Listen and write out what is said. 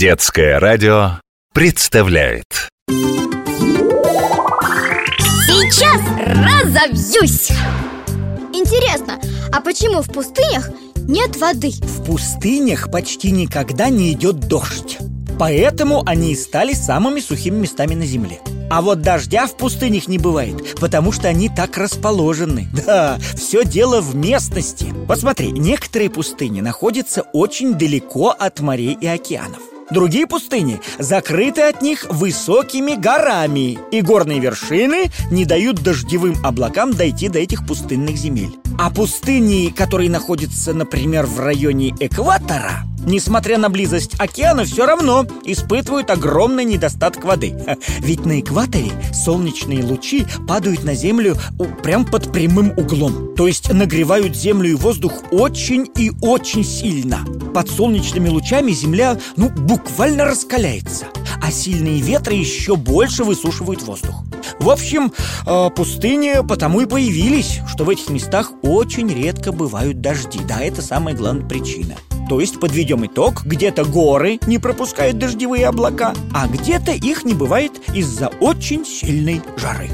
Детское радио представляет Сейчас разобьюсь! Интересно, а почему в пустынях нет воды? В пустынях почти никогда не идет дождь Поэтому они и стали самыми сухими местами на Земле а вот дождя в пустынях не бывает, потому что они так расположены. Да, все дело в местности. Посмотри, некоторые пустыни находятся очень далеко от морей и океанов. Другие пустыни закрыты от них высокими горами, и горные вершины не дают дождевым облакам дойти до этих пустынных земель. А пустыни, которые находятся, например, в районе экватора, несмотря на близость океана, все равно испытывают огромный недостаток воды. Ведь на экваторе солнечные лучи падают на Землю прям под прямым углом. То есть нагревают Землю и воздух очень и очень сильно. Под солнечными лучами Земля, ну, буквально раскаляется. А сильные ветры еще больше высушивают воздух. В общем, э, пустыни потому и появились, что в этих местах очень редко бывают дожди. Да, это самая главная причина. То есть подведем итог, где-то горы не пропускают дождевые облака, а где-то их не бывает из-за очень сильной жары.